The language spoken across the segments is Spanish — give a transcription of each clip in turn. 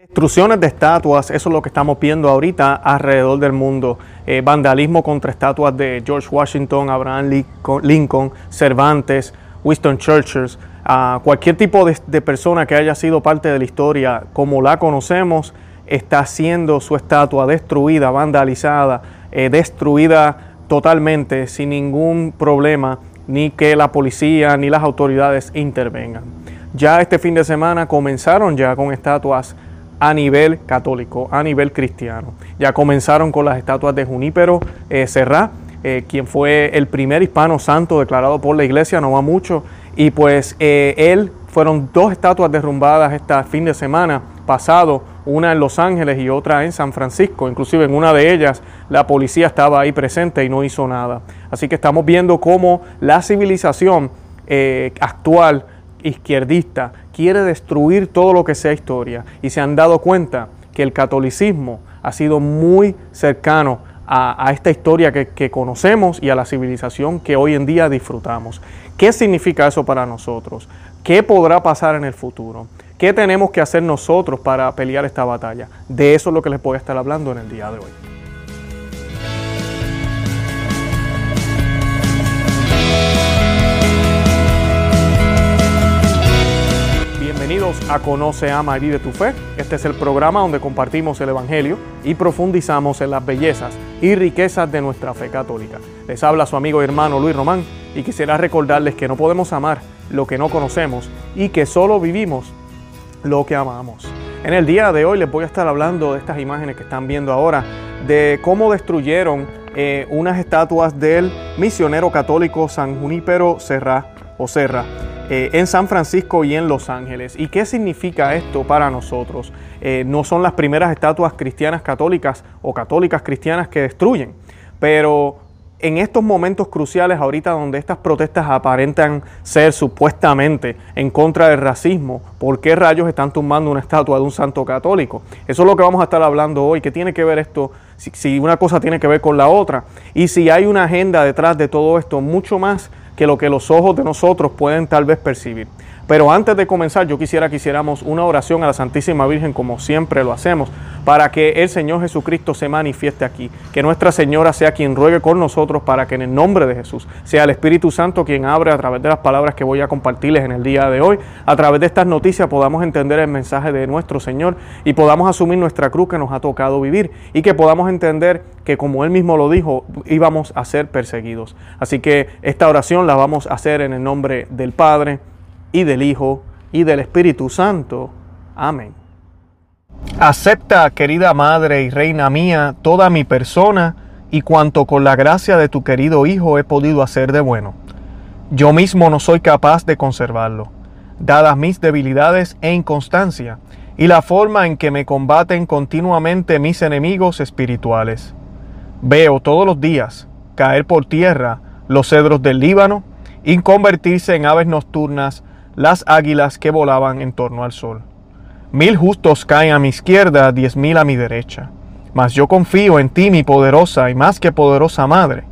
Destrucciones de estatuas, eso es lo que estamos viendo ahorita alrededor del mundo. Eh, vandalismo contra estatuas de George Washington, Abraham Lincoln, Cervantes, Winston Churchill, cualquier tipo de, persona que haya sido parte de la historia como la conocemos, está siendo su estatua destruida, vandalizada, eh, destruida totalmente sin ningún problema, ni que la policía ni las autoridades intervengan. Ya este fin de semana comenzaron ya con estatuas a nivel católico, a nivel cristiano. Ya comenzaron con las estatuas de Junípero eh, Serrá, eh, quien fue el primer hispano santo declarado por la iglesia, no va mucho, y pues eh, él fueron dos estatuas derrumbadas este fin de semana pasado, una en Los Ángeles y otra en San Francisco. Inclusive en una de ellas la policía estaba ahí presente y no hizo nada. Así que estamos viendo cómo la civilización actual izquierdista quiere destruir todo lo que sea historia y se han dado cuenta que el catolicismo ha sido muy cercano a, esta historia que, que, conocemos y a la civilización que hoy en día disfrutamos. ¿Qué significa eso para nosotros? ¿Qué podrá pasar en el futuro? ¿Qué tenemos que hacer nosotros para pelear esta batalla? De eso es lo que les voy a estar hablando en el día de hoy. A Conoce, Ama y Vive tu Fe. Este es el programa donde compartimos el Evangelio y profundizamos en las bellezas y riquezas de nuestra fe católica. Les habla su amigo y hermano Luis Román y quisiera recordarles que no podemos amar lo que no conocemos y que solo vivimos lo que amamos. En el día de hoy les voy a estar hablando de estas imágenes que están viendo ahora, de cómo destruyeron eh, unas estatuas del misionero católico San Junípero Serra Serra eh, en San Francisco y en Los Ángeles. ¿Y qué significa esto para nosotros? Eh, no son las primeras estatuas cristianas católicas o católicas cristianas que destruyen, pero en estos momentos cruciales, ahorita donde estas protestas aparentan ser supuestamente en contra del racismo, ¿por qué rayos están tumbando una estatua de un santo católico? Eso es lo que vamos a estar hablando hoy. ¿Qué tiene que ver esto? Si una cosa tiene que ver con la otra. Y si hay una agenda detrás de todo esto, mucho más que lo que los ojos de nosotros pueden tal vez percibir. Pero antes de comenzar, yo quisiera que hiciéramos una oración a la Santísima Virgen como siempre lo hacemos, para que el Señor Jesucristo se manifieste aquí, que Nuestra Señora sea quien ruegue con nosotros para que en el nombre de Jesús sea el Espíritu Santo quien abre a través de las palabras que voy a compartirles en el día de hoy, a través de estas noticias podamos entender el mensaje de nuestro Señor y podamos asumir nuestra cruz que nos ha tocado vivir y que podamos entender que como Él mismo lo dijo, íbamos a ser perseguidos. Así que esta oración la vamos a hacer en el nombre del Padre, y del Hijo y del Espíritu Santo. Amén. Acepta, querida Madre y Reina mía, toda mi persona y cuanto con la gracia de tu querido Hijo he podido hacer de bueno. Yo mismo no soy capaz de conservarlo, dadas mis debilidades e inconstancia, y la forma en que me combaten continuamente mis enemigos espirituales. Veo todos los días caer por tierra los cedros del Líbano y convertirse en aves nocturnas las águilas que volaban en torno al sol. Mil justos caen a mi izquierda, diez mil a mi derecha. Mas yo confío en ti, mi poderosa y más que poderosa madre.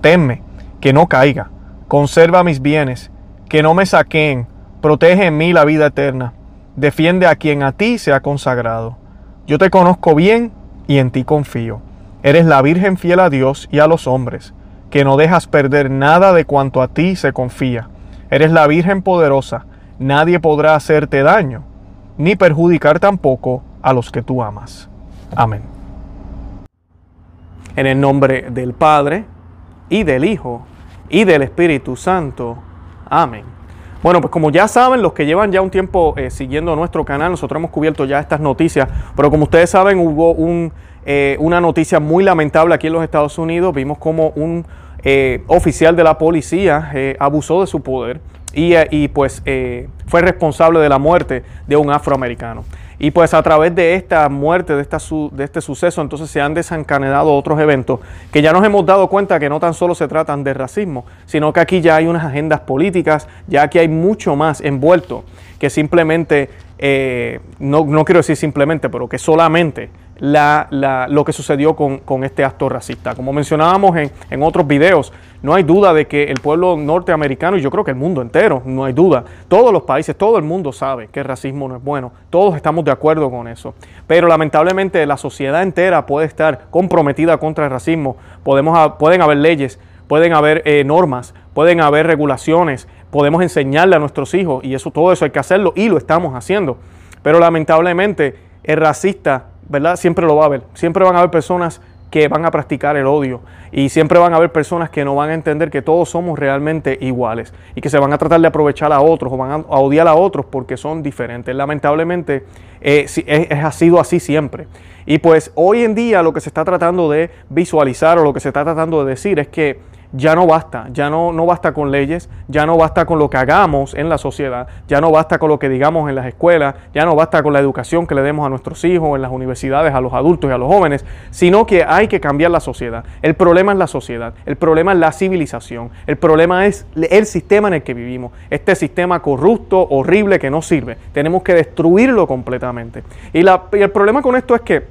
Temme que no caiga, conserva mis bienes, que no me saqueen, protege en mí la vida eterna, defiende a quien a ti se ha consagrado. Yo te conozco bien y en ti confío. Eres la Virgen fiel a Dios y a los hombres, que no dejas perder nada de cuanto a ti se confía Eres la Virgen poderosa, nadie podrá hacerte daño, ni perjudicar tampoco a los que tú amas. Amén. En el nombre del Padre, y del Hijo, y del Espíritu Santo. Amén. Bueno, pues como ya saben, los que llevan ya un tiempo eh, siguiendo nuestro canal, nosotros hemos cubierto ya estas noticias, pero como ustedes saben, hubo un, eh, una noticia muy lamentable aquí en los Estados Unidos. Vimos como un eh, oficial de la policía eh, abusó de su poder y, eh, pues fue responsable de la muerte de un afroamericano. Y pues a través de esta muerte, de, esta de este suceso, entonces se han desencadenado otros eventos que ya nos hemos dado cuenta que no tan solo se tratan de racismo, sino que aquí ya hay unas agendas políticas, ya que hay mucho más envuelto que simplemente, no, no quiero decir simplemente, pero que solamente lo que sucedió con, este acto racista. Como mencionábamos en, en, otros videos, no hay duda de que el pueblo norteamericano, y yo creo que el mundo entero, no hay duda, todos los países, todo el mundo sabe que el racismo no es bueno, todos estamos de acuerdo con eso, pero lamentablemente la sociedad entera puede estar comprometida contra el racismo, Podemos, pueden haber leyes, pueden haber eh, normas, pueden haber regulaciones, podemos enseñarle a nuestros hijos, y eso todo eso hay que hacerlo, y lo estamos haciendo, pero lamentablemente el racista ¿verdad? Siempre lo va a haber. Siempre van a haber personas que van a practicar el odio y siempre van a haber personas que no van a entender que todos somos realmente iguales y que se van a tratar de aprovechar a otros o van a, odiar a otros porque son diferentes. Lamentablemente eh, ha sido así siempre. Y pues hoy en día lo que se está tratando de visualizar o lo que se está tratando de decir es que ya no basta, ya no, no basta con leyes, ya no basta con lo que hagamos en la sociedad, ya no basta con lo que digamos en las escuelas, ya no basta con la educación que le demos a nuestros hijos, en las universidades, a los adultos y a los jóvenes, sino que hay que cambiar la sociedad. El problema es la sociedad, el problema es la civilización, el problema es el sistema en el que vivimos, este sistema corrupto, horrible, que no sirve. Tenemos que destruirlo completamente. Y, la, y el problema con esto es que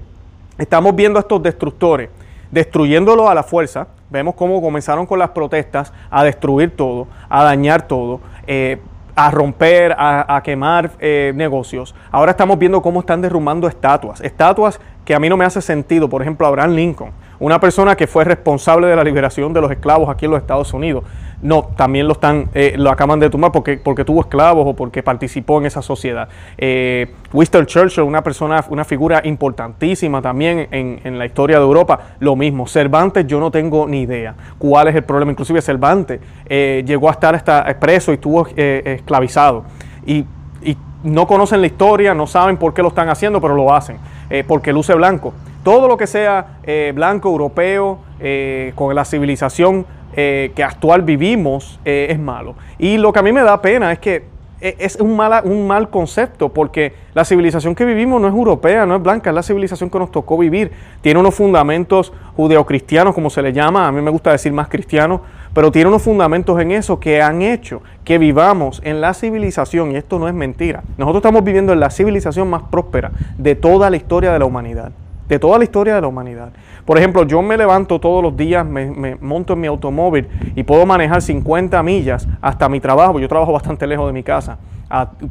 estamos viendo a estos destructores destruyéndolo a la fuerza, Vemos cómo comenzaron con las protestas a destruir todo, a dañar todo, eh, a romper, a, quemar eh, negocios. Ahora estamos viendo cómo están derrumbando estatuas. Estatuas que a mí no me hace sentido. Por ejemplo, Abraham Lincoln, una persona que fue responsable de la liberación de los esclavos aquí en los Estados Unidos. No, también lo están, eh, lo acaban de tumbar porque, porque tuvo esclavos o porque participó en esa sociedad. Eh, Winston Churchill, una persona, una figura importantísima también en, la historia de Europa, lo mismo. Cervantes, yo no tengo ni idea cuál es el problema. Inclusive Cervantes eh, llegó a estar hasta preso y estuvo esclavizado. Y, y, no conocen la historia, no saben por qué lo están haciendo, pero lo hacen, porque luce blanco. Todo lo que sea blanco, europeo, con la civilización eh, que actual vivimos eh, es malo. Y lo que a mí me da pena es que eh, es un, mala, un mal concepto porque la civilización que vivimos no es europea, no es blanca, es la civilización que nos tocó vivir. Tiene unos fundamentos judeocristianos, como se le llama, a mí me gusta decir más cristianos, pero tiene unos fundamentos en eso que han hecho que vivamos en la civilización, y esto no es mentira. Nosotros estamos viviendo en la civilización más próspera de toda la historia de la humanidad, de toda la historia de la humanidad. Por ejemplo, yo me levanto todos los días, me, monto en mi automóvil y puedo manejar 50 millas hasta mi trabajo. Yo trabajo bastante lejos de mi casa.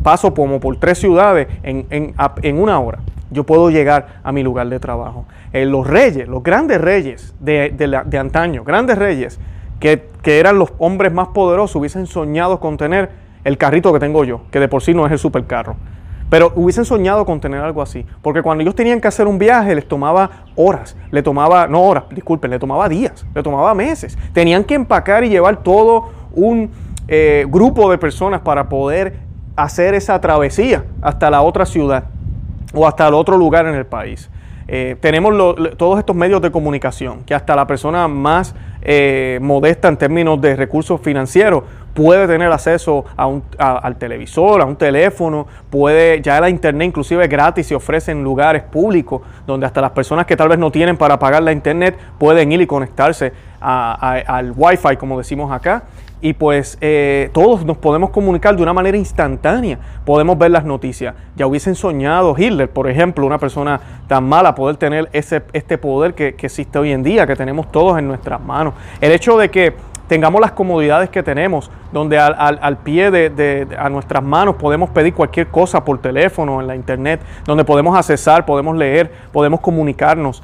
paso como por tres ciudades en, una hora. Yo puedo llegar a mi lugar de trabajo. Eh, los reyes, los grandes reyes de, de, antaño, grandes reyes, que, que eran los hombres más poderosos, hubiesen soñado con tener el carrito que tengo yo, que de por sí no es el supercarro. Pero hubiesen soñado con tener algo así. Porque cuando ellos tenían que hacer un viaje les tomaba horas, le tomaba, no horas, disculpen, le tomaba días, le tomaba meses. Tenían que empacar y llevar todo un eh, grupo de personas para poder hacer esa travesía hasta la otra ciudad o hasta el otro lugar en el país. Eh, tenemos todos estos medios de comunicación que hasta la persona más eh, modesta en términos de recursos financieros puede tener acceso a un, al televisor, a un teléfono, puede, ya la internet inclusive es gratis se ofrece en lugares públicos donde hasta las personas que tal vez no tienen para pagar la internet pueden ir y conectarse al wifi como decimos acá y pues eh, todos nos podemos comunicar de una manera instantánea, podemos ver las noticias. Ya hubiesen soñado Hitler, por ejemplo, una persona tan mala, poder tener ese, este poder que, existe hoy en día, que tenemos todos en nuestras manos. El hecho de que tengamos las comodidades que tenemos, donde al, pie de, a nuestras manos podemos pedir cualquier cosa por teléfono, en la internet, donde podemos accesar, podemos leer, podemos comunicarnos.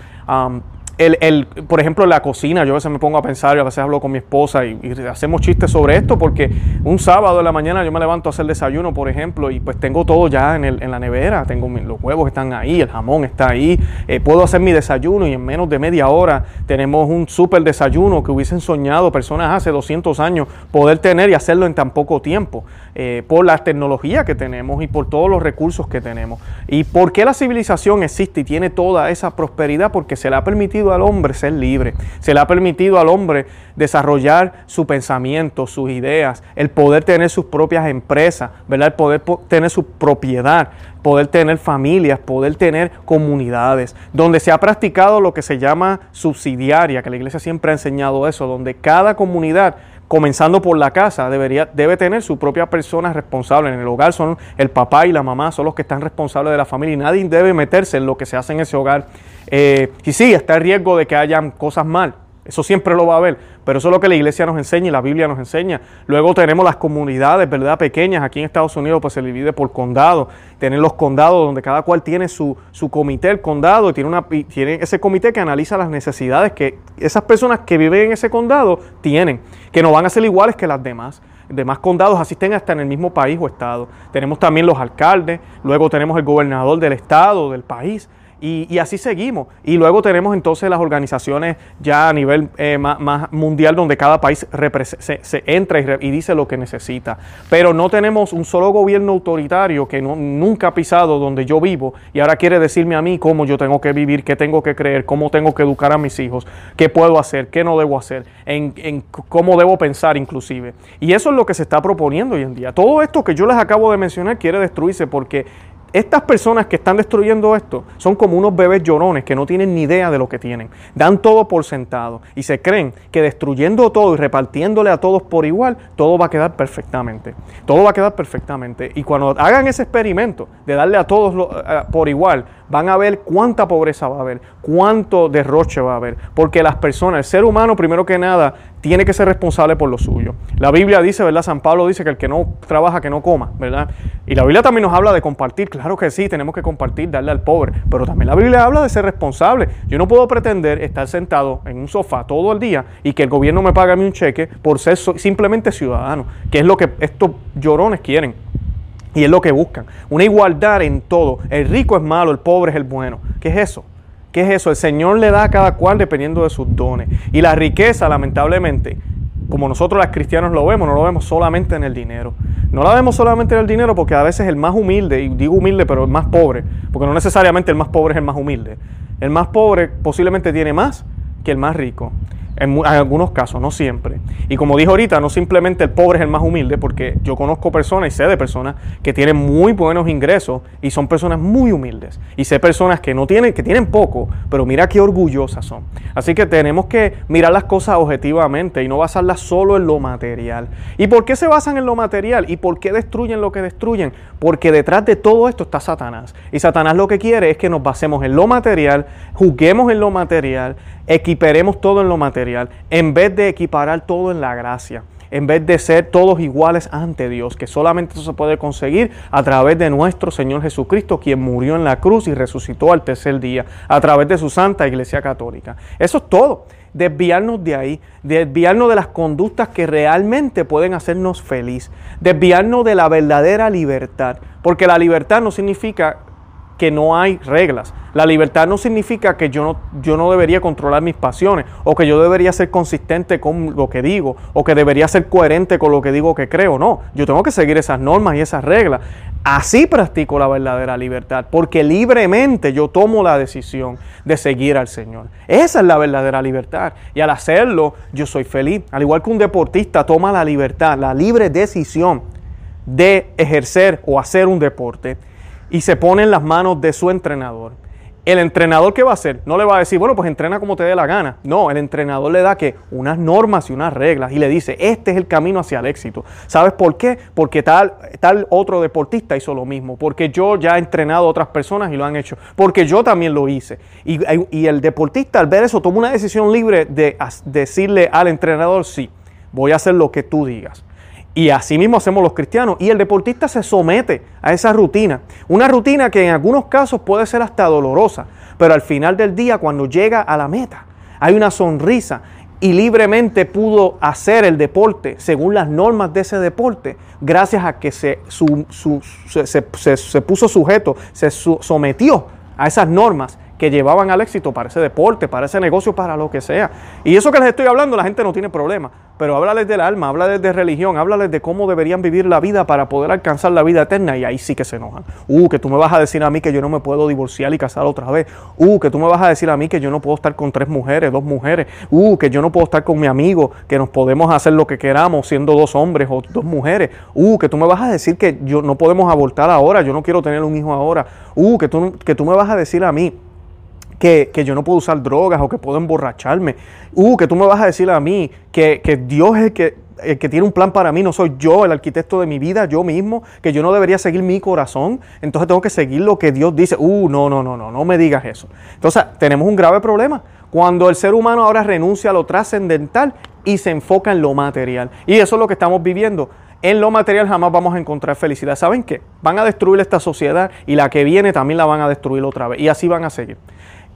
El, el, por ejemplo, la cocina, yo a veces me pongo a pensar y a veces hablo con mi esposa y, hacemos chistes sobre esto porque un sábado de la mañana yo me levanto a hacer desayuno, por ejemplo, y pues tengo todo ya en, el, en la nevera, tengo los huevos están ahí, el jamón está ahí, eh, puedo hacer mi desayuno y en menos de media hora tenemos un súper desayuno que hubiesen soñado personas hace 200 años poder tener y hacerlo en tan poco tiempo, eh, por la tecnología que tenemos y por todos los recursos que tenemos. ¿Y por qué la civilización existe y tiene toda esa prosperidad? Porque se le ha permitido al hombre ser libre, se le ha permitido al hombre desarrollar su pensamiento, sus ideas, el poder tener sus propias empresas, ¿verdad? el poder tener su propiedad, poder tener familias, poder tener comunidades, donde se ha practicado lo que se llama subsidiaria, que la iglesia siempre ha enseñado eso, donde cada comunidad comenzando por la casa, debería, debe tener su propia persona responsable. En el hogar son el papá y la mamá, son los que están responsables de la familia y nadie debe meterse en lo que se hace en ese hogar. Eh, y sí, está el riesgo de que hayan cosas mal, eso siempre lo va a haber, pero eso es lo que la iglesia nos enseña y la Biblia nos enseña. Luego tenemos las comunidades, ¿verdad? Pequeñas. Aquí en Estados Unidos pues se divide por condado. Tienen los condados donde cada cual tiene su, su comité, el condado, y tiene, una, tiene ese comité que analiza las necesidades que esas personas que viven en ese condado tienen, que no van a ser iguales que las demás demás condados asisten hasta en el mismo país o estado. Tenemos también los alcaldes, luego tenemos el gobernador del estado, del país. Y, así seguimos. Y luego tenemos entonces las organizaciones ya a nivel eh, más, mundial donde cada país se, entra y, dice lo que necesita. Pero no tenemos un solo gobierno autoritario que nunca ha pisado donde yo vivo y ahora quiere decirme a mí cómo yo tengo que vivir, qué tengo que creer, cómo tengo que educar a mis hijos, qué puedo hacer, qué no debo hacer, en cómo debo pensar inclusive. Y eso es lo que se está proponiendo hoy en día. Todo esto que yo les acabo de mencionar quiere destruirse porque estas personas que están destruyendo esto son como unos bebés llorones que no tienen ni idea de lo que tienen. Dan todo por sentado y se creen que destruyendo todo y repartiéndole a todos por igual, todo va a quedar perfectamente. Todo va a quedar perfectamente. Y cuando hagan ese experimento de darle a todos eh, por igual, van a ver cuánta pobreza va a haber, cuánto derroche va a haber, porque las personas, el ser humano primero que nada, tiene que ser responsable por lo suyo. La Biblia dice, ¿verdad? San Pablo dice que el que no trabaja, que no coma, ¿verdad? Y la Biblia también nos habla de compartir, claro que sí, tenemos que compartir, darle al pobre, pero también la Biblia habla de ser responsable. Yo no puedo pretender estar sentado en un sofá todo el día y que el gobierno me pague a mí un cheque por ser simplemente ciudadano, que es lo que estos llorones quieren. Y es lo que buscan. Una igualdad en todo. El rico es malo, el pobre es el bueno. ¿Qué es eso? ¿Qué es eso? El Señor le da a cada cual dependiendo de sus dones. Y la riqueza, lamentablemente, como nosotros los cristianos lo vemos, no lo vemos solamente en el dinero. No la vemos solamente en el dinero porque a veces el más humilde, y digo humilde, pero el más pobre, porque no necesariamente el más pobre es el más humilde. El más pobre posiblemente tiene más que el más rico. En, algunos casos, no siempre. Y como dijo ahorita, no simplemente el pobre es el más humilde, porque yo conozco personas y sé de personas que tienen muy buenos ingresos y son personas muy humildes. Y sé personas que no tienen, que tienen poco, pero mira qué orgullosas son. Así que tenemos que mirar las cosas objetivamente y no basarlas solo en lo material. ¿Y por qué se basan en lo material? ¿Y por qué destruyen lo que destruyen? Porque detrás de todo esto está Satanás. Y Satanás lo que quiere es que nos basemos en lo material, juguemos en lo material, equiperemos todo en lo material, en vez de equiparar todo en la gracia, en vez de ser todos iguales ante Dios, que solamente eso se puede conseguir a través de nuestro Señor Jesucristo, quien murió en la cruz y resucitó al tercer día, a través de su Santa Iglesia Católica. Eso es todo. Desviarnos de ahí, desviarnos de las conductas que realmente pueden hacernos feliz, desviarnos de la verdadera libertad, porque la libertad no significa que no hay reglas. La libertad no significa que yo no, yo no debería controlar mis pasiones o que yo debería ser consistente con lo que digo o que debería ser coherente con lo que digo que creo. No, yo tengo que seguir esas normas y esas reglas. Así practico la verdadera libertad porque libremente yo tomo la decisión de seguir al Señor. Esa es la verdadera libertad y al hacerlo yo soy feliz. Al igual que un deportista toma la libertad, la libre decisión de ejercer o hacer un deporte y se pone en las manos de su entrenador. El entrenador, ¿qué va a hacer? No le va a decir, bueno, pues entrena como te dé la gana. No, el entrenador le da que unas normas y unas reglas y le dice, este es el camino hacia el éxito. ¿Sabes por qué? Porque tal, tal otro deportista hizo lo mismo. Porque yo ya he entrenado a otras personas y lo han hecho. Porque yo también lo hice. Y, y el deportista al ver eso toma una decisión libre de decirle al entrenador, sí, voy a hacer lo que tú digas. Y así mismo hacemos los cristianos. Y el deportista se somete a esa rutina. Una rutina que en algunos casos puede ser hasta dolorosa. Pero al final del día, cuando llega a la meta, hay una sonrisa y libremente pudo hacer el deporte según las normas de ese deporte, gracias a que se, se, puso sujeto, se sometió a esas normas que llevaban al éxito para ese deporte, para ese negocio, para lo que sea. Y eso que les estoy hablando, la gente no tiene problema. Pero háblales del alma, háblales de religión, háblales de cómo deberían vivir la vida para poder alcanzar la vida eterna. Y ahí sí que se enojan. Uh, que tú me vas a decir a mí que yo no me puedo divorciar y casar otra vez. Uh, que tú me vas a decir a mí que yo no puedo estar con tres mujeres, dos mujeres. Uh, que yo no puedo estar con mi amigo, que nos podemos hacer lo que queramos siendo dos hombres o dos mujeres. Uh, que tú me vas a decir que yo no podemos abortar ahora, yo no quiero tener un hijo ahora. Uh, que tú, que tú me vas a decir a mí que, yo no puedo usar drogas o que puedo emborracharme. Uh, que tú me vas a decir a mí que, que Dios es que, el que tiene un plan para mí, no soy yo el arquitecto de mi vida, yo mismo, que yo no debería seguir mi corazón, entonces tengo que seguir lo que Dios dice. Uh, no, no, no, no, no me digas eso. Entonces tenemos un grave problema. Cuando el ser humano ahora renuncia a lo trascendental y se enfoca en lo material. Y eso es lo que estamos viviendo. En lo material jamás vamos a encontrar felicidad. ¿Saben qué? Van a destruir esta sociedad y la que viene también la van a destruir otra vez. Y así van a seguir.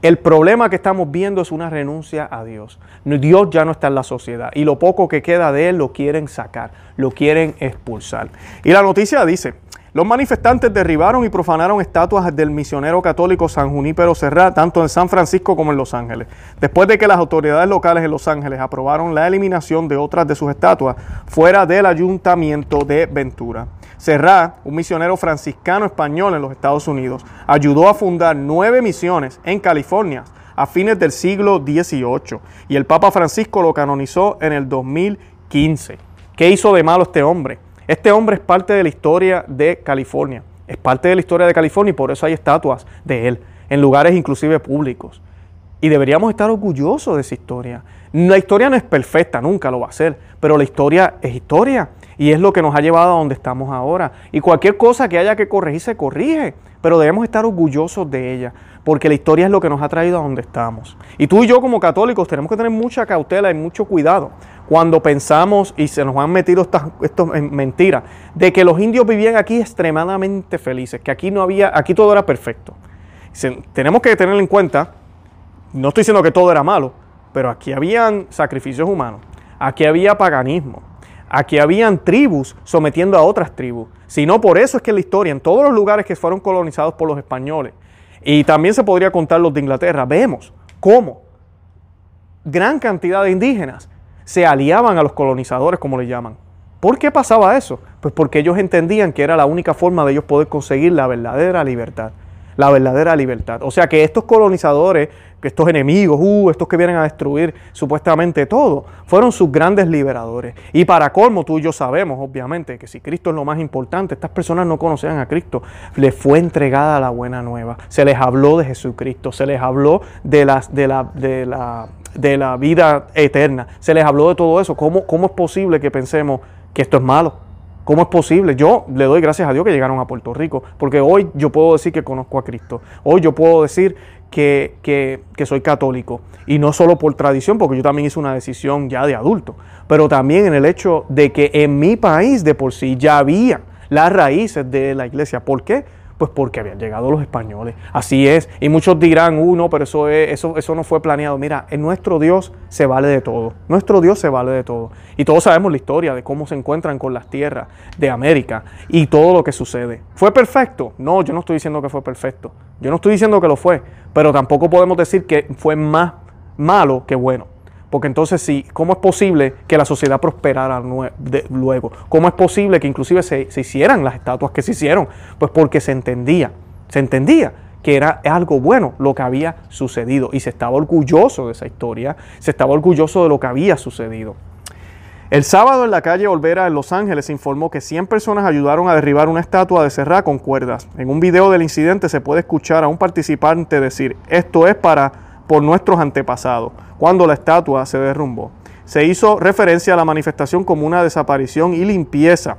El problema que estamos viendo es una renuncia a Dios. Dios ya no está en la sociedad y lo poco que queda de Él lo quieren sacar, lo quieren expulsar. Y la noticia dice, los manifestantes derribaron y profanaron estatuas del misionero católico San Junípero Serra, tanto en San Francisco como en Los Ángeles. Después de que las autoridades locales en Los Ángeles aprobaron la eliminación de otras de sus estatuas fuera del ayuntamiento de Ventura. Serra, un misionero franciscano español en los Estados Unidos, ayudó a fundar nueve misiones en California a fines del siglo XVIII y el Papa Francisco lo canonizó en el 2015. ¿Qué hizo de malo este hombre? Este hombre es parte de la historia de California, es parte de la historia de California y por eso hay estatuas de él en lugares inclusive públicos. Y deberíamos estar orgullosos de esa historia. La historia no es perfecta, nunca lo va a ser, pero la historia es historia y es lo que nos ha llevado a donde estamos ahora. Y cualquier cosa que haya que corregir se corrige, pero debemos estar orgullosos de ella, porque la historia es lo que nos ha traído a donde estamos. Y tú y yo como católicos tenemos que tener mucha cautela y mucho cuidado cuando pensamos y se nos han metido estas, mentiras de que los indios vivían aquí extremadamente felices, que aquí no había, aquí todo era perfecto. tenemos que tener en cuenta, no estoy diciendo que todo era malo, pero aquí habían sacrificios humanos, aquí había paganismo, aquí habían tribus sometiendo a otras tribus. Si no, por eso es que la historia, en todos los lugares que fueron colonizados por los españoles, y también se podría contar los de Inglaterra, vemos cómo gran cantidad de indígenas se aliaban a los colonizadores, como le llaman. ¿Por qué pasaba eso? Pues porque ellos entendían que era la única forma de ellos poder conseguir la verdadera libertad. La verdadera libertad. O sea que estos colonizadores, estos enemigos, uh, estos que vienen a destruir supuestamente todo, fueron sus grandes liberadores. Y para colmo, tú y yo sabemos, obviamente, que si Cristo es lo más importante, estas personas no conocían a Cristo. Les fue entregada la buena nueva. Se les habló de Jesucristo, se les habló de, las, de, la, de la de la vida eterna. Se les habló de todo eso. ¿Cómo, ¿Cómo es posible que pensemos que esto es malo? ¿Cómo es posible? Yo le doy gracias a Dios que llegaron a Puerto Rico, porque hoy yo puedo decir que conozco a Cristo. Hoy yo puedo decir que, que, soy católico. Y no solo por tradición, porque yo también hice una decisión ya de adulto, pero también en el hecho de que en mi país de por sí ya había las raíces de la iglesia. ¿Por qué? Pues porque habían llegado los españoles. Así es. Y muchos dirán, uh, no, pero eso, es, eso, eso no fue planeado. Mira, en nuestro Dios se vale de todo. Nuestro Dios se vale de todo. Y todos sabemos la historia de cómo se encuentran con las tierras de América y todo lo que sucede. ¿Fue perfecto? No, yo no estoy diciendo que fue perfecto. Yo no estoy diciendo que lo fue. Pero tampoco podemos decir que fue más malo que bueno. Porque entonces sí, ¿cómo es posible que la sociedad prosperara luego? ¿Cómo es posible que inclusive se, hicieran las estatuas que se hicieron? Pues porque se entendía, se entendía que era algo bueno lo que había sucedido y se estaba orgulloso de esa historia, se estaba orgulloso de lo que había sucedido. El sábado en la calle Olvera en Los Ángeles se informó que 100 personas ayudaron a derribar una estatua de Serra con cuerdas. En un video del incidente se puede escuchar a un participante decir, esto es para por nuestros antepasados cuando la estatua se derrumbó. Se hizo referencia a la manifestación como una desaparición y limpieza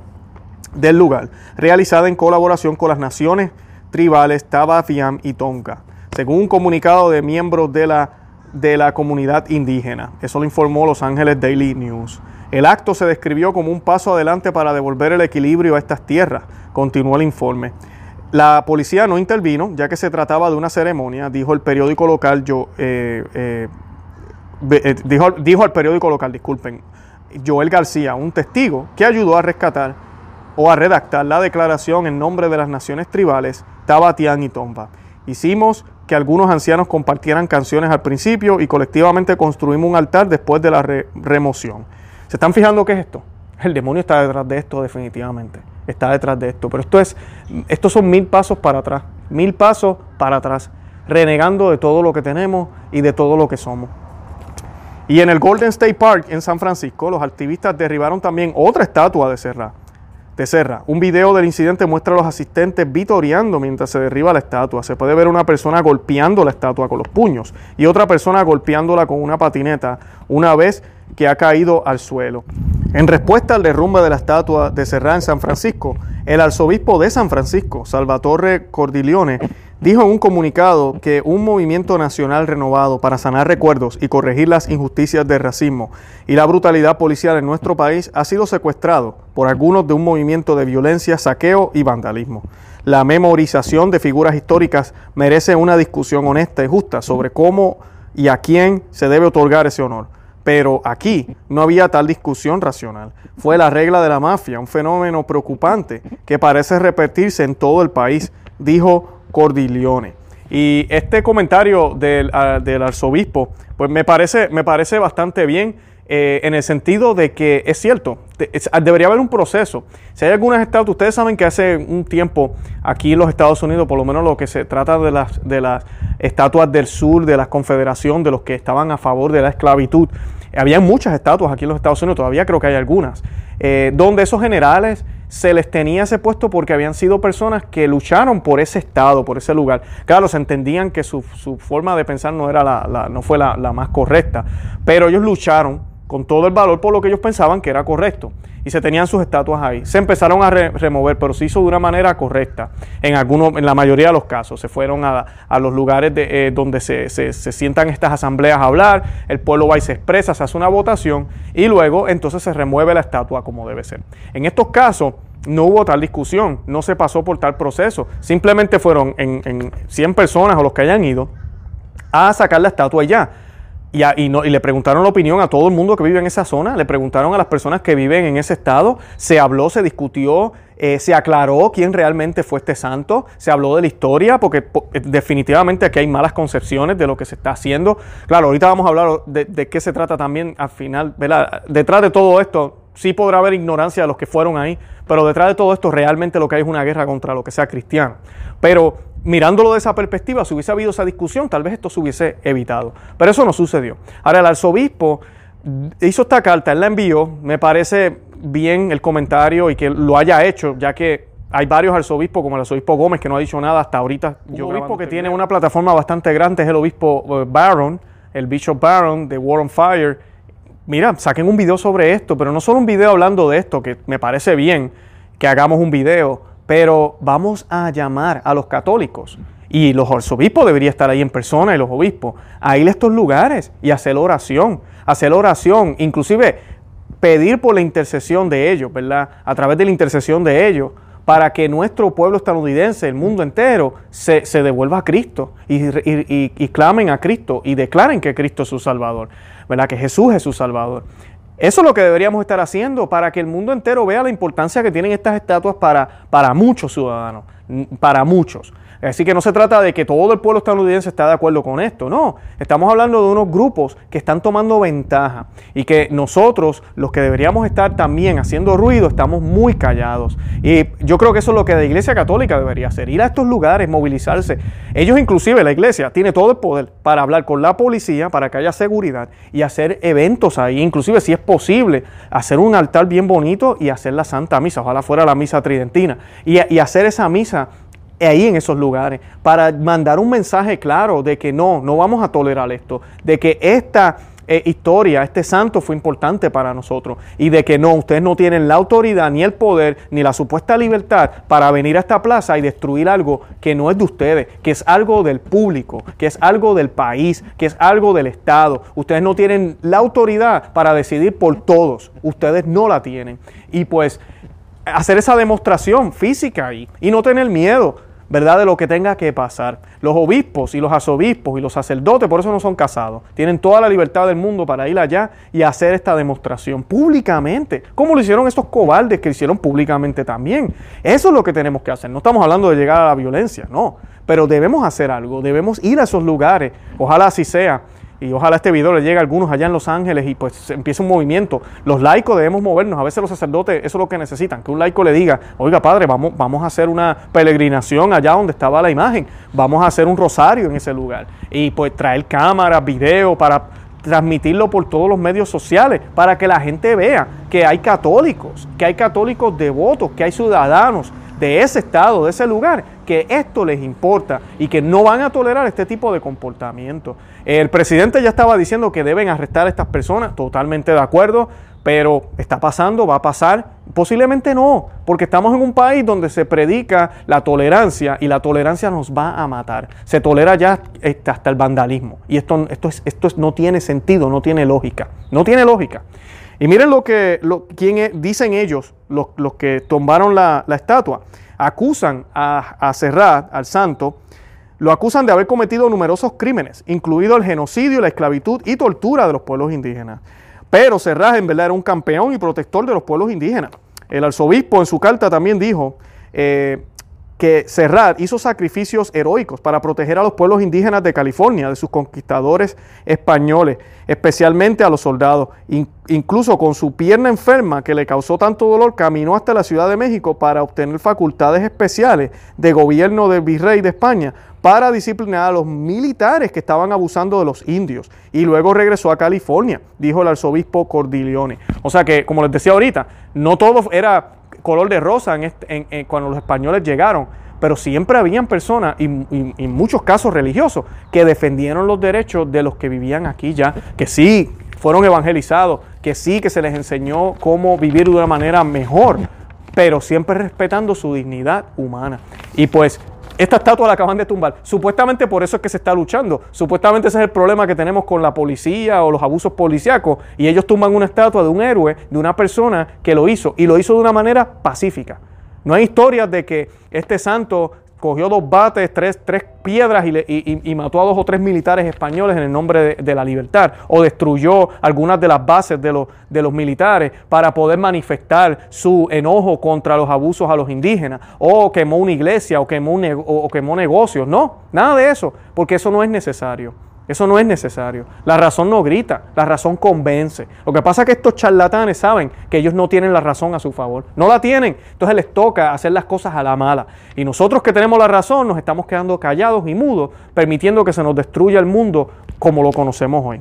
del lugar, realizada en colaboración con las naciones tribales Tabafiam y Tonka, según un comunicado de miembros de la, de la comunidad indígena. Eso lo informó Los Ángeles Daily News. El acto se describió como un paso adelante para devolver el equilibrio a estas tierras, continuó el informe. La policía no intervino, ya que se trataba de una ceremonia, dijo el periódico local yo, eh, eh, dijo, dijo al periódico local, disculpen, Joel García, un testigo que ayudó a rescatar o a redactar la declaración en nombre de las naciones tribales Tabatián y Tomba. Hicimos que algunos ancianos compartieran canciones al principio y colectivamente construimos un altar después de la remoción. ¿Se están fijando qué es esto? El demonio está detrás de esto definitivamente. Está detrás de esto. Pero esto es, estos son mil pasos para atrás. Mil pasos para atrás. Renegando de todo lo que tenemos y de todo lo que somos. Y en el Golden State Park en San Francisco, los activistas derribaron también otra estatua de Serra. de. Un video del incidente muestra a los asistentes vitoreando mientras se derriba la estatua. Se puede ver una persona golpeando la estatua con los puños y otra persona golpeándola con una patineta una vez que ha caído al suelo. En respuesta al derrumbe de la estatua de Serra en San Francisco, el arzobispo de San Francisco, Salvatore Cordileone, dijo en un comunicado que un movimiento nacional renovado para sanar recuerdos y corregir las injusticias del racismo y la brutalidad policial en nuestro país ha sido secuestrado por algunos de un movimiento de violencia, saqueo y vandalismo. La memorización de figuras históricas merece una discusión honesta y justa sobre cómo y a quién se debe otorgar ese honor. Pero aquí no había tal discusión racional. Fue la regla de la mafia, un fenómeno preocupante que parece repetirse en todo el país, dijo Cordileone. Y este comentario del, arzobispo, pues me parece, me parece bastante bien eh, en el sentido de que es cierto, debería haber un proceso. Si hay algunas estatuas, ustedes saben que hace un tiempo aquí en los Estados Unidos, por lo menos lo que se trata de las, de las estatuas del sur, de la confederación, de los que estaban a favor de la esclavitud, había muchas estatuas aquí en los Estados Unidos, todavía creo que hay algunas, eh, donde esos generales se les tenía ese puesto porque habían sido personas que lucharon por ese estado, por ese lugar. Claro, se entendían que su, forma de pensar no, era la, no fue la más correcta, pero ellos lucharon con todo el valor por lo que ellos pensaban que era correcto. Y se tenían sus estatuas ahí. Se empezaron a remover, pero se hizo de una manera correcta. En algunos, en la mayoría de los casos, se fueron a, los lugares de, eh, donde se, se, sientan estas asambleas a hablar, el pueblo va y se expresa, se hace una votación y luego entonces se remueve la estatua como debe ser. En estos casos, no hubo tal discusión, no se pasó por tal proceso. Simplemente fueron en, en 100 personas o los que hayan ido a sacar la estatua y ya. Y, no, le preguntaron la opinión a todo el mundo que vive en esa zona, le preguntaron a las personas que viven en ese estado, se habló, se discutió, eh, se aclaró quién realmente fue este santo, se habló de la historia, porque eh, definitivamente aquí hay malas concepciones de lo que se está haciendo. Claro, ahorita vamos a hablar de, de qué se trata también al final, ¿verdad? Detrás de todo esto, sí podrá haber ignorancia de los que fueron ahí, pero detrás de todo esto realmente lo que hay es una guerra contra lo que sea cristiano. Pero mirándolo de esa perspectiva, si hubiese habido esa discusión, tal vez esto se hubiese evitado. Pero eso no sucedió. Ahora, el arzobispo hizo esta carta, él la envió, me parece bien el comentario y que lo haya hecho, ya que hay varios arzobispos, como el arzobispo Gómez, que no ha dicho nada hasta ahorita. Un obispo que tiene una plataforma bastante grande es el obispo eh, Barron, el Bishop Barron de War on Fire. Mira, saquen un video sobre esto, pero no solo un video hablando de esto, que me parece bien que hagamos un video, pero vamos a llamar a los católicos. Y los arzobispos deberían estar ahí en persona y los obispos. A ir a estos lugares y hacer oración, hacer oración, inclusive pedir por la intercesión de ellos, ¿verdad? A través de la intercesión de ellos, para que nuestro pueblo estadounidense, el mundo entero, se, devuelva a Cristo y, clamen a Cristo y declaren que Cristo es su Salvador, ¿verdad? Que Jesús es su Salvador. Eso es lo que deberíamos estar haciendo para que el mundo entero vea la importancia que tienen estas estatuas para, para muchos ciudadanos, para muchos. Así que no se trata de que todo el pueblo estadounidense está de acuerdo con esto, no. Estamos hablando de unos grupos que están tomando ventaja y que nosotros, los que deberíamos estar también haciendo ruido, estamos muy callados. Y yo creo que eso es lo que la Iglesia Católica debería hacer, ir a estos lugares, movilizarse. Ellos inclusive, la Iglesia, tiene todo el poder para hablar con la policía, para que haya seguridad y hacer eventos ahí, inclusive si es posible, hacer un altar bien bonito y hacer la Santa Misa, ojalá fuera la Misa Tridentina, y, y hacer esa misa ahí en esos lugares para mandar un mensaje claro de que no, no vamos a tolerar esto, de que esta eh, historia, este santo fue importante para nosotros y de que no, ustedes no tienen la autoridad ni el poder ni la supuesta libertad para venir a esta plaza y destruir algo que no es de ustedes, que es algo del público, que es algo del país, que es algo del Estado. Ustedes no tienen la autoridad para decidir por todos, ustedes no la tienen. Y pues hacer esa demostración física ahí y no tener miedo ¿verdad? De lo que tenga que pasar. Los obispos y los arzobispos y los sacerdotes, por eso no son casados. Tienen toda la libertad del mundo para ir allá y hacer esta demostración públicamente, como lo hicieron estos cobardes que hicieron públicamente también. Eso es lo que tenemos que hacer. No estamos hablando de llegar a la violencia, no. Pero debemos hacer algo, debemos ir a esos lugares. Ojalá así sea y ojalá este video le llegue a algunos allá en Los Ángeles y pues empiece un movimiento. Los laicos debemos movernos. A veces los sacerdotes, eso es lo que necesitan, que un laico le diga, oiga padre, vamos, vamos a hacer una peregrinación allá donde estaba la imagen, vamos a hacer un rosario en ese lugar. Y pues traer cámaras, video para transmitirlo por todos los medios sociales para que la gente vea que hay católicos, que hay católicos devotos, que hay ciudadanos de ese estado, de ese lugar, que esto les importa y que no van a tolerar este tipo de comportamiento. El presidente ya estaba diciendo que deben arrestar a estas personas, totalmente de acuerdo, pero está pasando, va a pasar, posiblemente no, porque estamos en un país donde se predica la tolerancia y la tolerancia nos va a matar. Se tolera ya este, hasta el vandalismo y esto, esto, es, esto no tiene sentido, no tiene lógica, no tiene lógica. Y miren lo que lo, dicen ellos, los, que tumbaron la, estatua. Acusan a, a Serrat, al santo, lo acusan de haber cometido numerosos crímenes, incluido el genocidio, la esclavitud y tortura de los pueblos indígenas. Pero Serrat en verdad era un campeón y protector de los pueblos indígenas. El arzobispo en su carta también dijo eh, que Serrat hizo sacrificios heroicos para proteger a los pueblos indígenas de California, de sus conquistadores españoles, especialmente a los soldados. incluso con su pierna enferma que le causó tanto dolor, caminó hasta la Ciudad de México para obtener facultades especiales de gobierno del virrey de España para disciplinar a los militares que estaban abusando de los indios. Y luego regresó a California, dijo el arzobispo Cordileone. O sea que, como les decía ahorita, no todo era color de rosa en cuando los españoles llegaron, pero siempre habían personas, y, en muchos casos religiosos, que defendieron los derechos de los que vivían aquí ya, que sí fueron evangelizados, que sí que se les enseñó cómo vivir de una manera mejor, pero siempre respetando su dignidad humana. Y pues esta estatua la acaban de tumbar. Supuestamente por eso es que se está luchando. Supuestamente ese es el problema que tenemos con la policía o los abusos policíacos. Y ellos tumban una estatua de un héroe, de una persona que lo hizo. Y lo hizo de una manera pacífica. No hay historias de que este santo cogió dos bates, tres, tres piedras y, mató a dos o tres militares españoles en el nombre de, la libertad, o destruyó algunas de las bases de los, de los militares para poder manifestar su enojo contra los abusos a los indígenas, o quemó una iglesia, o quemó, o quemó negocios. No, nada de eso, porque eso no es necesario. Eso no es necesario. La razón no grita, la razón convence. Lo que pasa es que estos charlatanes saben que ellos no tienen la razón a su favor. No la tienen. Entonces les toca hacer las cosas a la mala. Y nosotros que tenemos la razón nos estamos quedando callados y mudos, permitiendo que se nos destruya el mundo como lo conocemos hoy.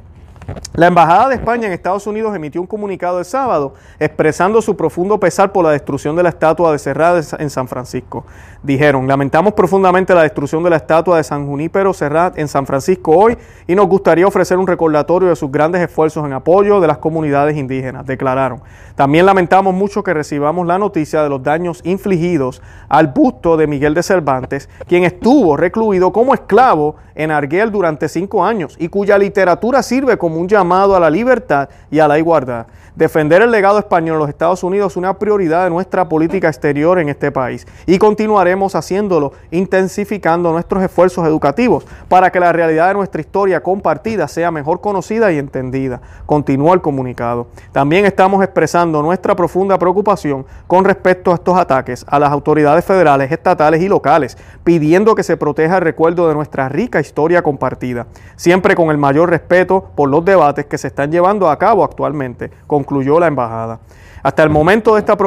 La Embajada de España en Estados Unidos emitió un comunicado el sábado expresando su profundo pesar por la destrucción de la estatua de Serrat en San Francisco. Dijeron, lamentamos profundamente la destrucción de la estatua de San Junípero Serrat en San Francisco hoy y nos gustaría ofrecer un recordatorio de sus grandes esfuerzos en apoyo de las comunidades indígenas, declararon. También lamentamos mucho que recibamos la noticia de los daños infligidos al busto de Miguel de Cervantes, quien estuvo recluido como esclavo en Arguel durante cinco años y cuya literatura sirve como un llamado a la libertad y a la igualdad. Defender el legado español en los Estados Unidos es una prioridad de nuestra política exterior en este país y continuaremos haciéndolo, intensificando nuestros esfuerzos educativos para que la realidad de nuestra historia compartida sea mejor conocida y entendida. Continuó el comunicado. También estamos expresando nuestra profunda preocupación con respecto a estos ataques a las autoridades federales, estatales y locales, pidiendo que se proteja el recuerdo de nuestra rica historia compartida, siempre con el mayor respeto por los debates que se están llevando a cabo actualmente. Con concluyó la embajada. Hasta el momento de esta,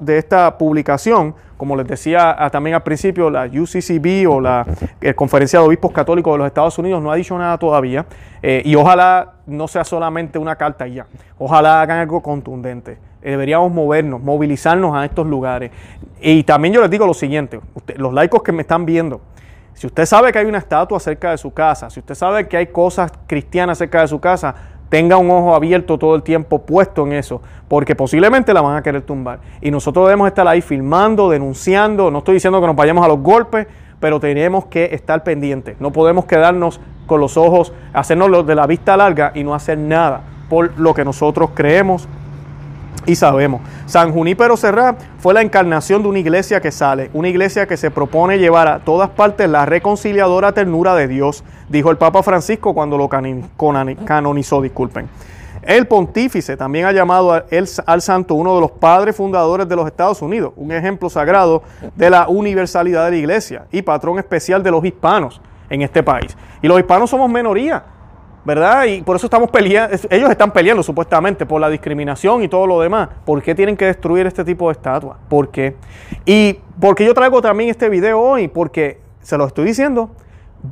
de esta publicación, como les decía también al principio, la UCCB o la Conferencia de Obispos Católicos de los Estados Unidos no ha dicho nada todavía eh, y ojalá no sea solamente una carta y ya, ojalá hagan algo contundente. Eh, deberíamos movernos, movilizarnos a estos lugares. Y también yo les digo lo siguiente, los laicos que me están viendo, si usted sabe que hay una estatua cerca de su casa, si usted sabe que hay cosas cristianas cerca de su casa, tenga un ojo abierto todo el tiempo puesto en eso, porque posiblemente la van a querer tumbar. Y nosotros debemos estar ahí filmando, denunciando, no estoy diciendo que nos vayamos a los golpes, pero tenemos que estar pendientes. No podemos quedarnos con los ojos, hacernos de la vista larga y no hacer nada por lo que nosotros creemos y sabemos. San Junípero Serrat fue la encarnación de una iglesia que sale, una iglesia que se propone llevar a todas partes la reconciliadora ternura de Dios, dijo el Papa Francisco cuando lo canonizó, disculpen. El pontífice también ha llamado al santo uno de los padres fundadores de los Estados Unidos, un ejemplo sagrado de la universalidad de la iglesia y patrón especial de los hispanos en este país. Y los hispanos somos minoría, ¿verdad? Y por eso estamos peleando, ellos están peleando supuestamente por la discriminación y todo lo demás. ¿Por qué tienen que destruir este tipo de estatuas? ¿Por qué? Y porque yo traigo también este video hoy, porque se lo estoy diciendo,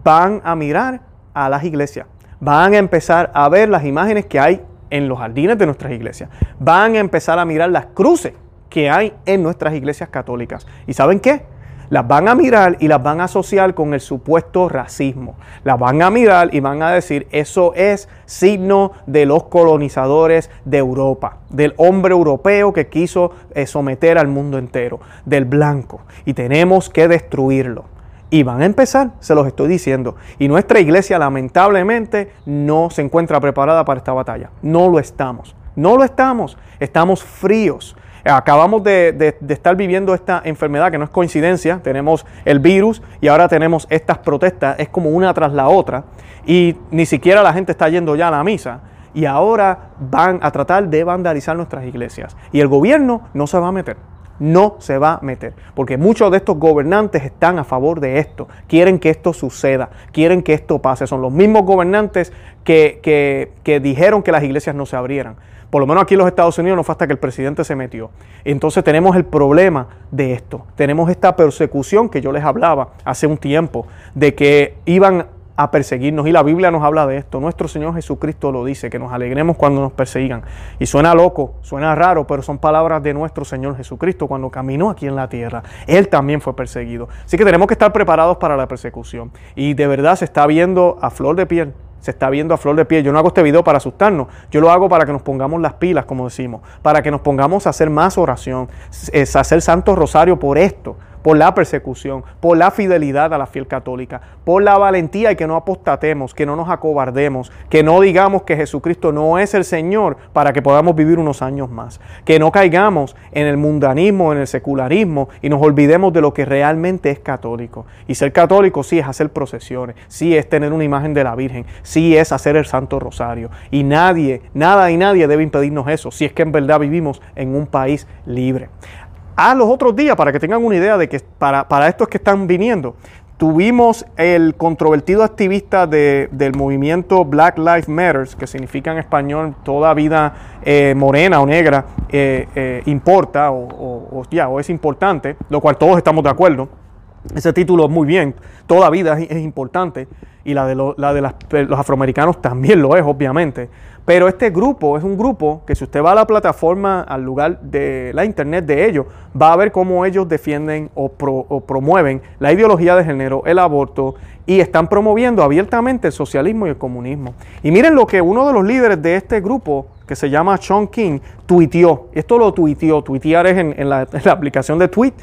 van a mirar a las iglesias, van a empezar a ver las imágenes que hay en los jardines de nuestras iglesias. Van a empezar a mirar las cruces que hay en nuestras iglesias católicas. ¿Y saben qué? Las van a mirar y las van a asociar con el supuesto racismo. Las van a mirar y van a decir, eso es signo de los colonizadores de Europa, del hombre europeo que quiso eh, someter al mundo entero, del blanco. Y tenemos que destruirlo. Y van a empezar, se los estoy diciendo. Y nuestra iglesia lamentablemente no se encuentra preparada para esta batalla. No lo estamos. No lo estamos. Estamos fríos. Acabamos de, estar viviendo esta enfermedad que no es coincidencia. Tenemos el virus y ahora tenemos estas protestas. Es como una tras la otra. Y ni siquiera la gente está yendo ya a la misa. Y ahora van a tratar de vandalizar nuestras iglesias. Y el gobierno no se va a meter no se va a meter, porque muchos de estos gobernantes están a favor de esto, quieren que esto suceda, quieren que esto pase. Son los mismos gobernantes que, dijeron que las iglesias no se abrieran. Por lo menos aquí en los Estados Unidos no fue hasta que el presidente se metió. Entonces tenemos el problema de esto. Tenemos esta persecución que yo les hablaba hace un tiempo, de que iban a perseguirnos. Y la Biblia nos habla de esto. Nuestro Señor Jesucristo lo dice, que nos alegremos cuando nos persigan. Y suena loco, suena raro, pero son palabras de nuestro Señor Jesucristo cuando caminó aquí en la tierra. Él también fue perseguido. Así que tenemos que estar preparados para la persecución. Y de verdad se está viendo a flor de piel. Se está viendo a flor de piel. Yo no hago este video para asustarnos. Yo lo hago para que nos pongamos las pilas, como decimos. Para que nos pongamos a hacer más oración. Es hacer santo rosario por esto por la persecución, por la fidelidad a la fiel católica, por la valentía y que no apostatemos, que no nos acobardemos, que no digamos que Jesucristo no es el Señor para que podamos vivir unos años más, que no caigamos en el mundanismo, en el secularismo y nos olvidemos de lo que realmente es católico. Y ser católico sí es hacer procesiones, sí es tener una imagen de la Virgen, sí es hacer el Santo Rosario. Y nadie, nada y nadie debe impedirnos eso, si es que en verdad vivimos en un país libre. A los otros días, para que tengan una idea de que para, para estos que están viniendo, tuvimos el controvertido activista del movimiento Black Lives Matter, que significa en español toda vida eh, morena o negra eh, eh, importa o, ya, o es importante, lo cual todos estamos de acuerdo. Ese título es muy bien, toda vida es, importante y la de, la de los afroamericanos también lo es, obviamente. Pero este grupo es un grupo que si usted va a la plataforma, al lugar de la internet de ellos, va a ver cómo ellos defienden o, promueven la ideología de género, el aborto y están promoviendo abiertamente el socialismo y el comunismo. Y miren lo que uno de los líderes de este grupo, que se llama Sean King, tuiteó. Esto lo tuiteó. Tuitear es en, la, en la aplicación de tweet.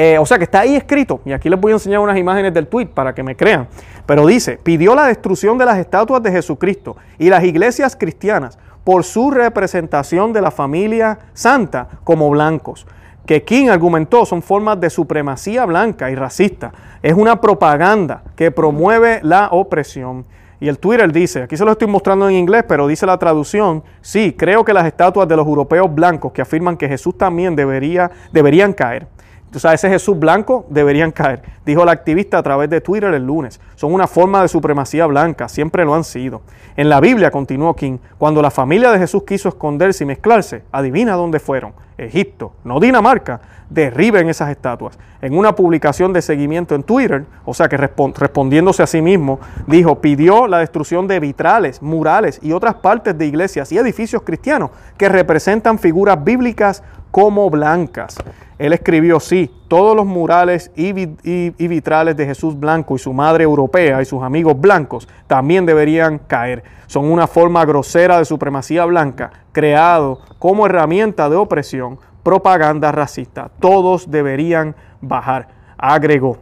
Eh, o sea que está ahí escrito, y aquí les voy a enseñar unas imágenes del tweet para que me crean. Pero dice, pidió la destrucción de las estatuas de Jesucristo y las iglesias cristianas por su representación de la familia santa como blancos que King argumentó son formas de supremacía blanca y racista. Es una propaganda que promueve la opresión. Y el Twitter dice, aquí se lo estoy mostrando en inglés, pero dice la traducción, sí, creo que las estatuas de los europeos blancos que afirman que Jesús también debería, deberían caer. O sea, ese Jesús blanco deberían caer, dijo el activista a través de Twitter el lunes. Son una forma de supremacía blanca, siempre lo han sido. En la Biblia, continuó King, cuando la familia de Jesús quiso esconderse y mezclarse, adivina dónde fueron. Egipto, no Dinamarca, derriben esas estatuas. En una publicación de seguimiento en Twitter, o sea que respondiéndose a sí mismo, dijo, pidió la destrucción de vitrales, murales y otras partes de iglesias y edificios cristianos que representan figuras bíblicas como blancas. Él escribió, sí, todos los murales y, vitrales de Jesús blanco y su madre europea y sus amigos blancos también deberían caer. Son una forma grosera de supremacía blanca, creado como herramienta de opresión, propaganda racista. Todos deberían bajar, agregó.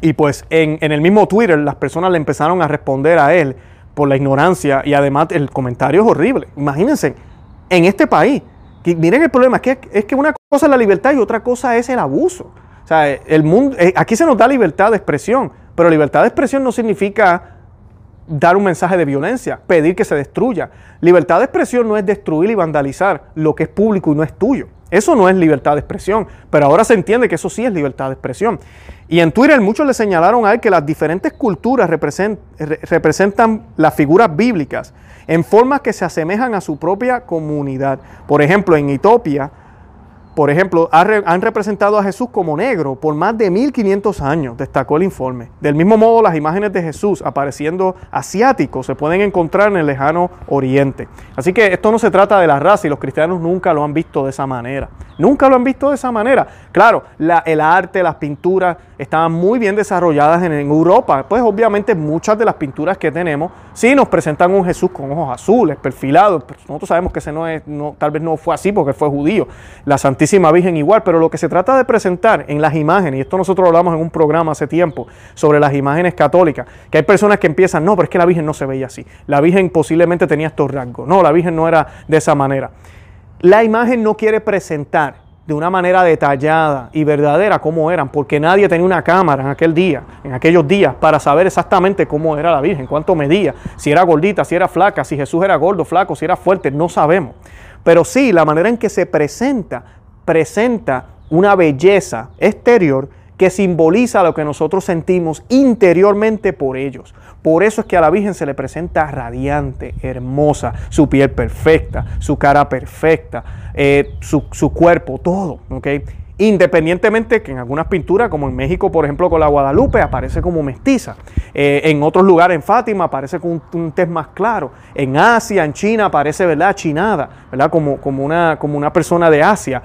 Y pues en, en el mismo Twitter las personas le empezaron a responder a él por la ignorancia y además el comentario es horrible. Imagínense, en este país miren el problema, es que, es que una cosa es la libertad y otra cosa es el abuso. O sea, el mundo, eh, aquí se nos da libertad de expresión, pero libertad de expresión no significa dar un mensaje de violencia, pedir que se destruya. Libertad de expresión no es destruir y vandalizar lo que es público y no es tuyo. Eso no es libertad de expresión, pero ahora se entiende que eso sí es libertad de expresión. Y en Twitter muchos le señalaron a él que las diferentes culturas representan las figuras bíblicas en formas que se asemejan a su propia comunidad. Por ejemplo, en Etiopía, por ejemplo, han representado a Jesús como negro por más de 1500 años, destacó el informe. Del mismo modo, las imágenes de Jesús apareciendo asiáticos se pueden encontrar en el lejano oriente. Así que esto no se trata de la raza y los cristianos nunca lo han visto de esa manera. Nunca lo han visto de esa manera. Claro, el arte, las pinturas estaban muy bien desarrolladas en, Europa. Pues obviamente muchas de las pinturas que tenemos sí nos presentan un Jesús con ojos azules, perfilados. Nosotros sabemos que ese no es, tal vez no fue así porque fue judío. La Santísima Virgen igual. Pero lo que se trata de presentar en las imágenes, y esto nosotros hablamos en un programa hace tiempo sobre las imágenes católicas, que hay personas que empiezan, no, pero es que la Virgen no se veía así. La Virgen posiblemente tenía estos rasgos. No, la Virgen no era de esa manera. La imagen no quiere presentar de una manera detallada y verdadera cómo eran, porque nadie tenía una cámara en aquel día, en aquellos días, para saber exactamente cómo era la Virgen, cuánto medía, si era gordita, si era flaca, si Jesús era gordo, flaco, si era fuerte, no sabemos. Pero sí, la manera en que se presenta, presenta una belleza exterior que simboliza lo que nosotros sentimos interiormente por ellos. Por eso es que a la Virgen se le presenta radiante, hermosa, su piel perfecta, su cara perfecta, eh, su, cuerpo, todo. ¿okay? Independientemente que en algunas pinturas, como en México, por ejemplo, con la Guadalupe, aparece como mestiza. Eh, en otros lugares, en Fátima, aparece con un, test más claro. En Asia, en China, aparece, ¿verdad? Chinada, ¿verdad? Como, como, una, como una persona de Asia.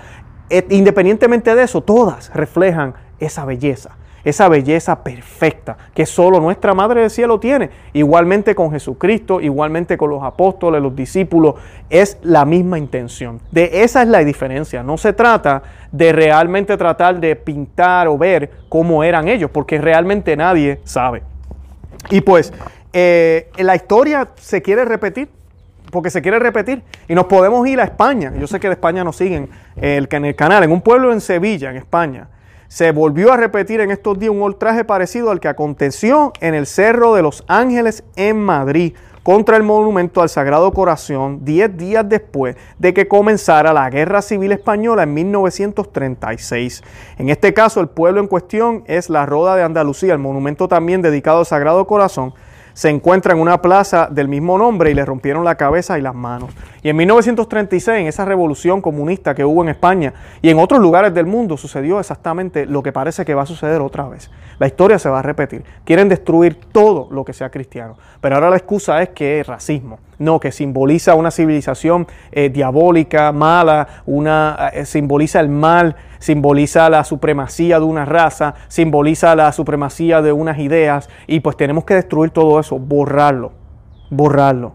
Eh, independientemente de eso, todas reflejan esa belleza, esa belleza perfecta que solo nuestra Madre del Cielo tiene. Igualmente con Jesucristo, igualmente con los apóstoles, los discípulos, es la misma intención. De esa es la diferencia. No se trata de realmente tratar de pintar o ver cómo eran ellos, porque realmente nadie sabe. Y pues eh, la historia se quiere repetir porque se quiere repetir. Y nos podemos ir a España. Yo sé que de España nos siguen el, en el canal. En un pueblo en Sevilla, en España, se volvió a repetir en estos días un ultraje parecido al que aconteció en el Cerro de los Ángeles en Madrid contra el monumento al Sagrado Corazón 10 días después de que comenzara la Guerra Civil Española en 1936. En este caso, el pueblo en cuestión es la Roda de Andalucía, el monumento también dedicado al Sagrado Corazón, se encuentra en una plaza del mismo nombre y le rompieron la cabeza y las manos. Y en 1936, en esa revolución comunista que hubo en España y en otros lugares del mundo, sucedió exactamente lo que parece que va a suceder otra vez. La historia se va a repetir. Quieren destruir todo lo que sea cristiano. Pero ahora la excusa es que es racismo. No, que simboliza una civilización eh, diabólica, mala, una, eh, simboliza el mal, simboliza la supremacía de una raza, simboliza la supremacía de unas ideas y pues tenemos que destruir todo eso, borrarlo, borrarlo.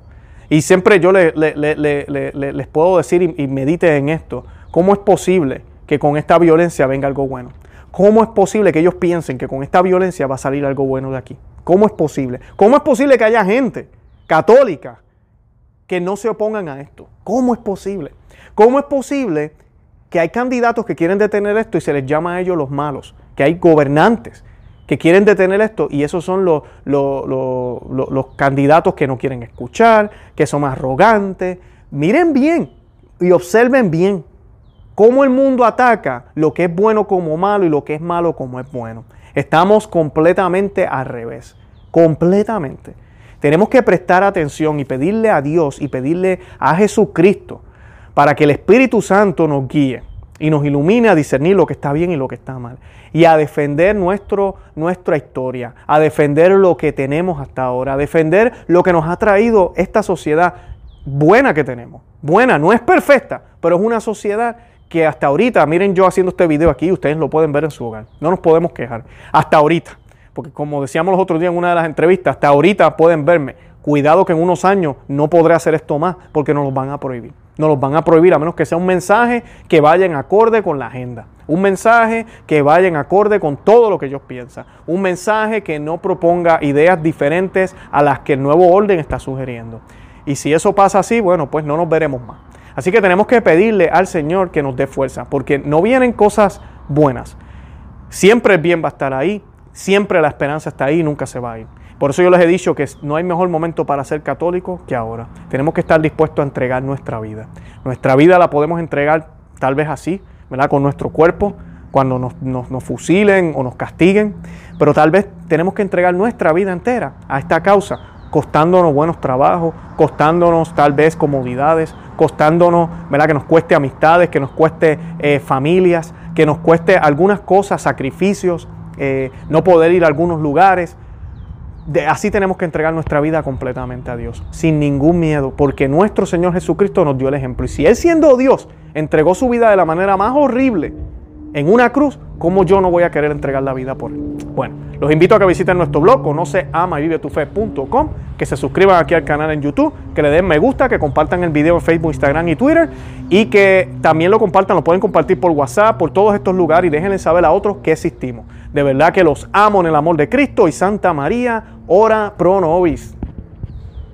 Y siempre yo les puedo decir y, y medite en esto, ¿cómo es posible que con esta violencia venga algo bueno? ¿Cómo es posible que ellos piensen que con esta violencia va a salir algo bueno de aquí? ¿Cómo es posible? ¿Cómo es posible que haya gente católica que no se opongan a esto? ¿Cómo es posible? ¿Cómo es posible que hay candidatos que quieren detener esto y se les llama a ellos los malos? Que hay gobernantes que quieren detener esto y esos son los, los, candidatos que no quieren escuchar, que son arrogantes. Miren bien y observen bien cómo el mundo ataca lo que es bueno como malo y lo que es malo como es bueno. Estamos completamente al revés, completamente. Tenemos que prestar atención y pedirle a Dios y pedirle a Jesucristo para que el Espíritu Santo nos guíe y nos ilumine a discernir lo que está bien y lo que está mal. Y a defender nuestro, nuestra historia, a defender lo que tenemos hasta ahora, a defender lo que nos ha traído esta sociedad buena que tenemos. Buena, no es perfecta, pero es una sociedad que hasta ahorita, miren yo haciendo este video aquí, ustedes lo pueden ver en su hogar. No nos podemos quejar. Hasta ahorita. Porque como decíamos los otros días en una de las entrevistas, hasta ahorita pueden verme. Cuidado que en unos años no podré hacer esto más porque nos lo van a prohibir. No los van a prohibir a menos que sea un mensaje que vaya en acorde con la agenda. Un mensaje que vaya en acorde con todo lo que ellos piensan. Un mensaje que no proponga ideas diferentes a las que el nuevo orden está sugiriendo. Y si eso pasa así, bueno, pues no nos veremos más. Así que tenemos que pedirle al Señor que nos dé fuerza, porque no vienen cosas buenas. Siempre el bien va a estar ahí, siempre la esperanza está ahí y nunca se va a ir. Por eso yo les he dicho que no hay mejor momento para ser católico que ahora. Tenemos que estar dispuestos a entregar nuestra vida. Nuestra vida la podemos entregar tal vez así, ¿verdad? Con nuestro cuerpo, cuando nos, nos, fusilen o nos castiguen, pero tal vez tenemos que entregar nuestra vida entera a esta causa costándonos buenos trabajos, costándonos tal vez comodidades, costándonos, ¿verdad? Que nos cueste amistades, que nos cueste eh, familias, que nos cueste algunas cosas, sacrificios, eh, no poder ir a algunos lugares. Así tenemos que entregar nuestra vida completamente a Dios, sin ningún miedo, porque nuestro Señor Jesucristo nos dio el ejemplo. Y si Él siendo Dios entregó su vida de la manera más horrible en una cruz, ¿cómo yo no voy a querer entregar la vida por Él? Bueno, los invito a que visiten nuestro blog, conoce ama y vive fe.com, que se suscriban aquí al canal en YouTube, que le den me gusta, que compartan el video en Facebook, Instagram y Twitter y que también lo compartan, lo pueden compartir por WhatsApp, por todos estos lugares y déjenle saber a otros que existimos. De verdad que los amo en el amor de Cristo y Santa María, ora pro nobis.